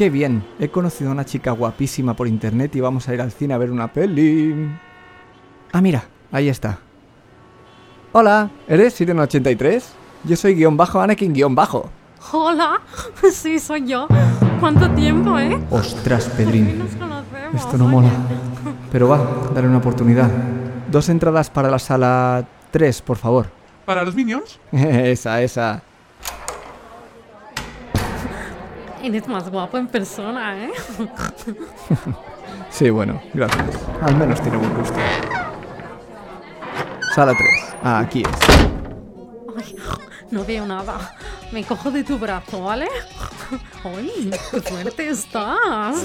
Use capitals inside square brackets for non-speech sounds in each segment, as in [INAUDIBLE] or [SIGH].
¡Qué bien! He conocido a una chica guapísima por internet y vamos a ir al cine a ver una peli. Ah, mira, ahí está. Hola, ¿eres Siren83? Yo soy guion bajo Anakin guion bajo. Hola, [LAUGHS] sí, soy yo. ¿Cuánto tiempo, eh? Ostras, Pedrín. Nos conocemos, Esto no oye. mola. Pero va, dale una oportunidad. Dos entradas para la sala 3, por favor. ¿Para los Minions? [LAUGHS] esa, esa. Eres más guapo en persona, ¿eh? Sí, bueno, gracias. Al menos tiene buen gusto. Sala 3. Ah, aquí es. Ay, no veo nada. Me cojo de tu brazo, ¿vale? ¡Ay, qué fuerte estás!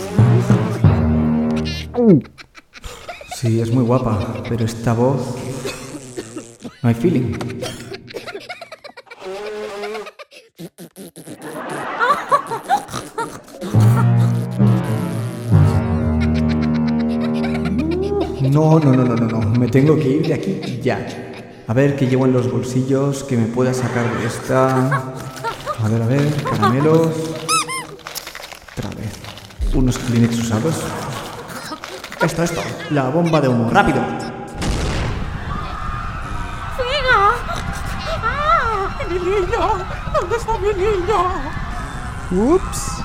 Sí, es muy guapa, pero esta voz... No hay feeling. No, no, no, no, no, no. Me tengo que ir de aquí ya. A ver qué llevo en los bolsillos que me pueda sacar de esta. A ver, a ver, caramelos. Otra vez. Unos Kleenex usados. Esto, esto. La bomba de humo. ¡Rápido! ¡Venga! ¡Ah! ¡Mi niño! ¿Dónde está mi niño? Ups.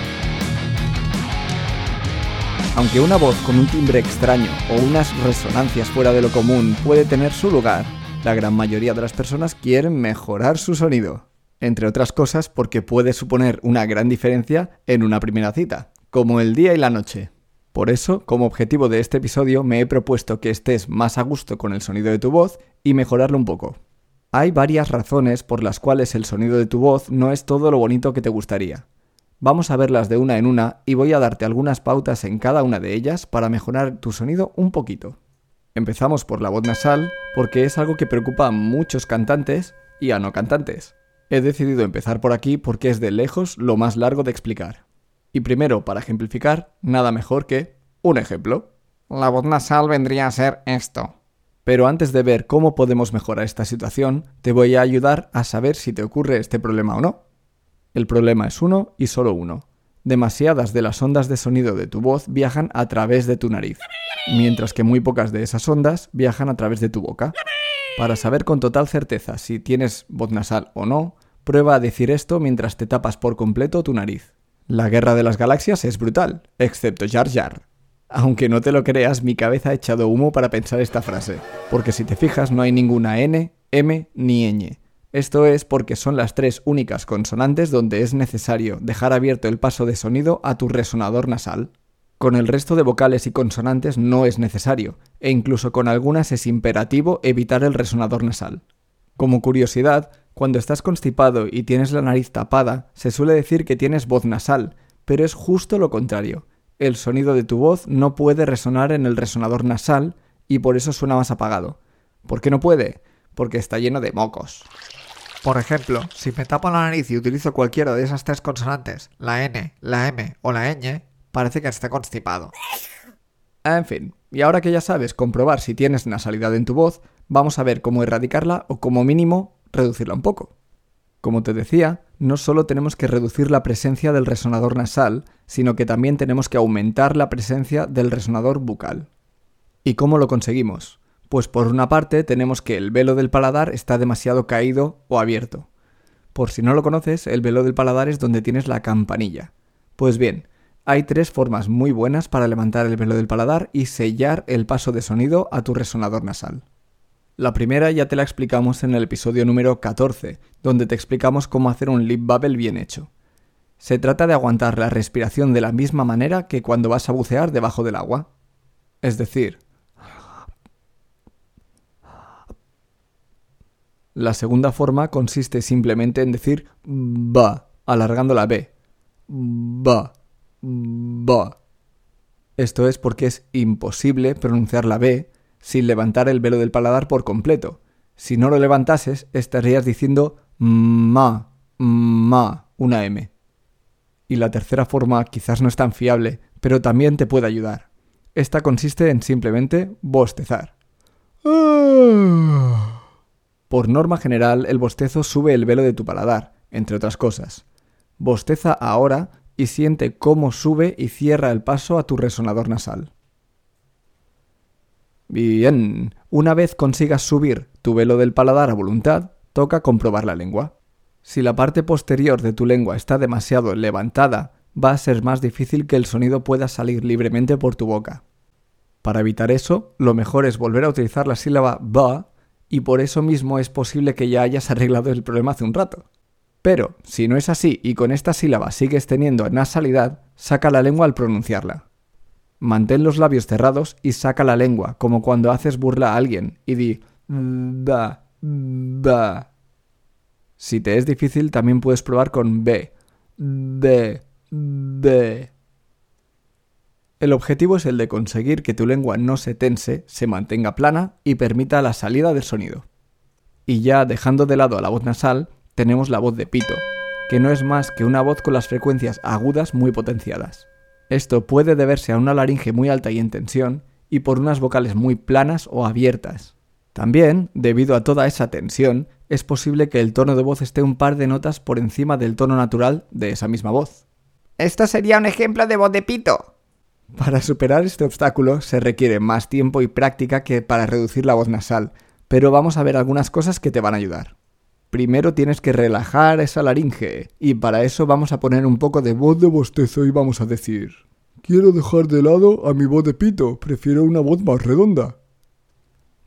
Aunque una voz con un timbre extraño o unas resonancias fuera de lo común puede tener su lugar, la gran mayoría de las personas quieren mejorar su sonido. Entre otras cosas porque puede suponer una gran diferencia en una primera cita, como el día y la noche. Por eso, como objetivo de este episodio, me he propuesto que estés más a gusto con el sonido de tu voz y mejorarlo un poco. Hay varias razones por las cuales el sonido de tu voz no es todo lo bonito que te gustaría. Vamos a verlas de una en una y voy a darte algunas pautas en cada una de ellas para mejorar tu sonido un poquito. Empezamos por la voz nasal porque es algo que preocupa a muchos cantantes y a no cantantes. He decidido empezar por aquí porque es de lejos lo más largo de explicar. Y primero, para ejemplificar, nada mejor que un ejemplo. La voz nasal vendría a ser esto. Pero antes de ver cómo podemos mejorar esta situación, te voy a ayudar a saber si te ocurre este problema o no. El problema es uno y solo uno. Demasiadas de las ondas de sonido de tu voz viajan a través de tu nariz, mientras que muy pocas de esas ondas viajan a través de tu boca. Para saber con total certeza si tienes voz nasal o no, prueba a decir esto mientras te tapas por completo tu nariz. La guerra de las galaxias es brutal, excepto Jar Jar. Aunque no te lo creas, mi cabeza ha echado humo para pensar esta frase, porque si te fijas no hay ninguna N, M ni ñ. Esto es porque son las tres únicas consonantes donde es necesario dejar abierto el paso de sonido a tu resonador nasal. Con el resto de vocales y consonantes no es necesario, e incluso con algunas es imperativo evitar el resonador nasal. Como curiosidad, cuando estás constipado y tienes la nariz tapada, se suele decir que tienes voz nasal, pero es justo lo contrario. El sonido de tu voz no puede resonar en el resonador nasal y por eso suena más apagado. ¿Por qué no puede? Porque está lleno de mocos. Por ejemplo, si me tapo la nariz y utilizo cualquiera de esas tres consonantes, la N, la M o la ñ, parece que esté constipado. En fin, y ahora que ya sabes comprobar si tienes nasalidad en tu voz, vamos a ver cómo erradicarla o como mínimo reducirla un poco. Como te decía, no solo tenemos que reducir la presencia del resonador nasal, sino que también tenemos que aumentar la presencia del resonador bucal. ¿Y cómo lo conseguimos? Pues por una parte tenemos que el velo del paladar está demasiado caído o abierto. Por si no lo conoces, el velo del paladar es donde tienes la campanilla. Pues bien, hay tres formas muy buenas para levantar el velo del paladar y sellar el paso de sonido a tu resonador nasal. La primera ya te la explicamos en el episodio número 14, donde te explicamos cómo hacer un lip bubble bien hecho. Se trata de aguantar la respiración de la misma manera que cuando vas a bucear debajo del agua. Es decir, La segunda forma consiste simplemente en decir ba, alargando la B. Ba, ba. Esto es porque es imposible pronunciar la B sin levantar el velo del paladar por completo. Si no lo levantases, estarías diciendo ma, ma, una M. Y la tercera forma quizás no es tan fiable, pero también te puede ayudar. Esta consiste en simplemente bostezar. Por norma general, el bostezo sube el velo de tu paladar, entre otras cosas. Bosteza ahora y siente cómo sube y cierra el paso a tu resonador nasal. Bien, una vez consigas subir tu velo del paladar a voluntad, toca comprobar la lengua. Si la parte posterior de tu lengua está demasiado levantada, va a ser más difícil que el sonido pueda salir libremente por tu boca. Para evitar eso, lo mejor es volver a utilizar la sílaba ba y por eso mismo es posible que ya hayas arreglado el problema hace un rato. Pero, si no es así y con esta sílaba sigues teniendo nasalidad, saca la lengua al pronunciarla. Mantén los labios cerrados y saca la lengua, como cuando haces burla a alguien, y di ba, ba. Si te es difícil, también puedes probar con b, b, b. El objetivo es el de conseguir que tu lengua no se tense, se mantenga plana y permita la salida del sonido. Y ya dejando de lado a la voz nasal, tenemos la voz de pito, que no es más que una voz con las frecuencias agudas muy potenciadas. Esto puede deberse a una laringe muy alta y en tensión y por unas vocales muy planas o abiertas. También, debido a toda esa tensión, es posible que el tono de voz esté un par de notas por encima del tono natural de esa misma voz. Esto sería un ejemplo de voz de pito. Para superar este obstáculo se requiere más tiempo y práctica que para reducir la voz nasal, pero vamos a ver algunas cosas que te van a ayudar. Primero tienes que relajar esa laringe, y para eso vamos a poner un poco de voz de bostezo y vamos a decir... Quiero dejar de lado a mi voz de pito, prefiero una voz más redonda.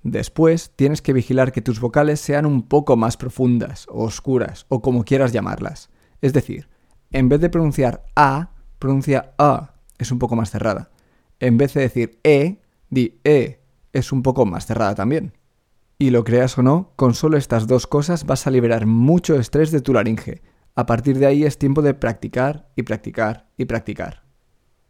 Después tienes que vigilar que tus vocales sean un poco más profundas, oscuras, o como quieras llamarlas. Es decir, en vez de pronunciar A, pronuncia A, es un poco más cerrada. En vez de decir E, di E, es un poco más cerrada también. Y lo creas o no, con solo estas dos cosas vas a liberar mucho estrés de tu laringe. A partir de ahí es tiempo de practicar y practicar y practicar.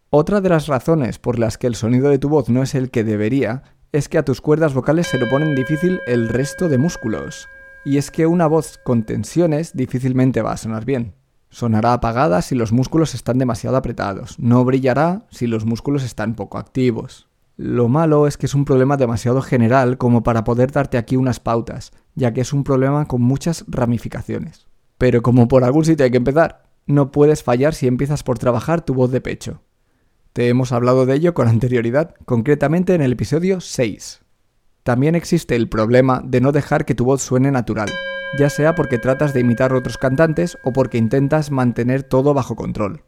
Otra de las razones por las que el sonido de tu voz no es el que debería es que a tus cuerdas vocales se lo ponen difícil el resto de músculos. Y es que una voz con tensiones difícilmente va a sonar bien. Sonará apagada si los músculos están demasiado apretados. No brillará si los músculos están poco activos. Lo malo es que es un problema demasiado general como para poder darte aquí unas pautas, ya que es un problema con muchas ramificaciones. Pero como por algún sitio hay que empezar, no puedes fallar si empiezas por trabajar tu voz de pecho. Te hemos hablado de ello con anterioridad, concretamente en el episodio 6. También existe el problema de no dejar que tu voz suene natural, ya sea porque tratas de imitar a otros cantantes o porque intentas mantener todo bajo control.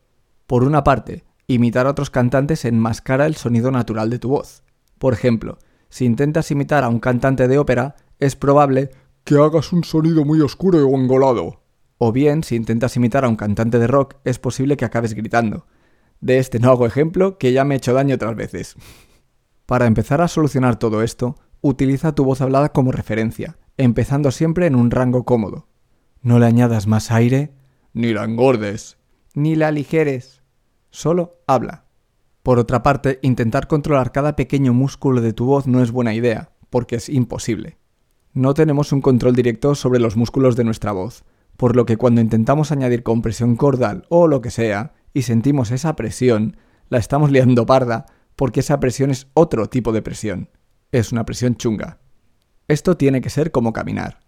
Por una parte, imitar a otros cantantes enmascara el sonido natural de tu voz. Por ejemplo, si intentas imitar a un cantante de ópera, es probable que hagas un sonido muy oscuro y engolado. O bien, si intentas imitar a un cantante de rock, es posible que acabes gritando. De este no hago ejemplo, que ya me he hecho daño otras veces. [LAUGHS] Para empezar a solucionar todo esto, utiliza tu voz hablada como referencia, empezando siempre en un rango cómodo. No le añadas más aire, ni la engordes, ni la aligeres solo habla. Por otra parte, intentar controlar cada pequeño músculo de tu voz no es buena idea, porque es imposible. No tenemos un control directo sobre los músculos de nuestra voz, por lo que cuando intentamos añadir compresión cordal o lo que sea, y sentimos esa presión, la estamos [LAUGHS] liando parda, porque esa presión es otro tipo de presión. Es una presión chunga. Esto tiene que ser como caminar.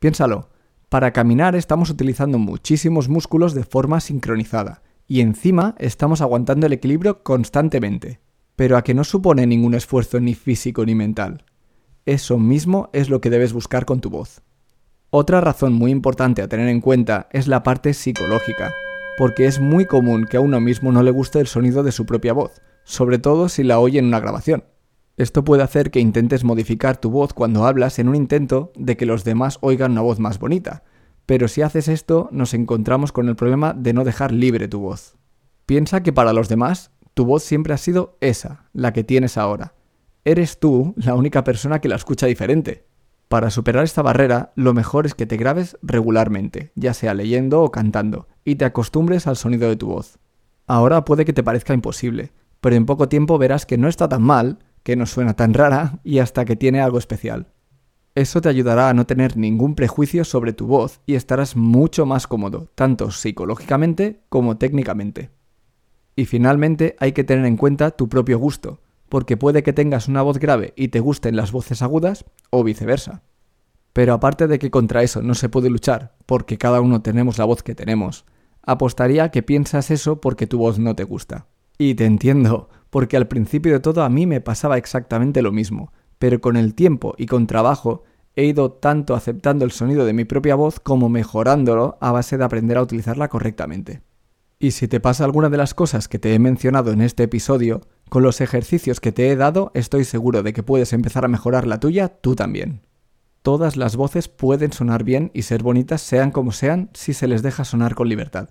Piénsalo, para caminar estamos utilizando muchísimos músculos de forma sincronizada, y encima estamos aguantando el equilibrio constantemente, pero a que no supone ningún esfuerzo ni físico ni mental. Eso mismo es lo que debes buscar con tu voz. Otra razón muy importante a tener en cuenta es la parte psicológica, porque es muy común que a uno mismo no le guste el sonido de su propia voz, sobre todo si la oye en una grabación. Esto puede hacer que intentes modificar tu voz cuando hablas en un intento de que los demás oigan una voz más bonita, pero si haces esto, nos encontramos con el problema de no dejar libre tu voz. Piensa que para los demás, tu voz siempre ha sido esa, la que tienes ahora. Eres tú la única persona que la escucha diferente. Para superar esta barrera, lo mejor es que te grabes regularmente, ya sea leyendo o cantando, y te acostumbres al sonido de tu voz. Ahora puede que te parezca imposible, pero en poco tiempo verás que no está tan mal, que no suena tan rara y hasta que tiene algo especial. Eso te ayudará a no tener ningún prejuicio sobre tu voz y estarás mucho más cómodo, tanto psicológicamente como técnicamente. Y finalmente hay que tener en cuenta tu propio gusto, porque puede que tengas una voz grave y te gusten las voces agudas o viceversa. Pero aparte de que contra eso no se puede luchar, porque cada uno tenemos la voz que tenemos, apostaría que piensas eso porque tu voz no te gusta. Y te entiendo, porque al principio de todo a mí me pasaba exactamente lo mismo, pero con el tiempo y con trabajo he ido tanto aceptando el sonido de mi propia voz como mejorándolo a base de aprender a utilizarla correctamente. Y si te pasa alguna de las cosas que te he mencionado en este episodio, con los ejercicios que te he dado estoy seguro de que puedes empezar a mejorar la tuya tú también. Todas las voces pueden sonar bien y ser bonitas sean como sean si se les deja sonar con libertad.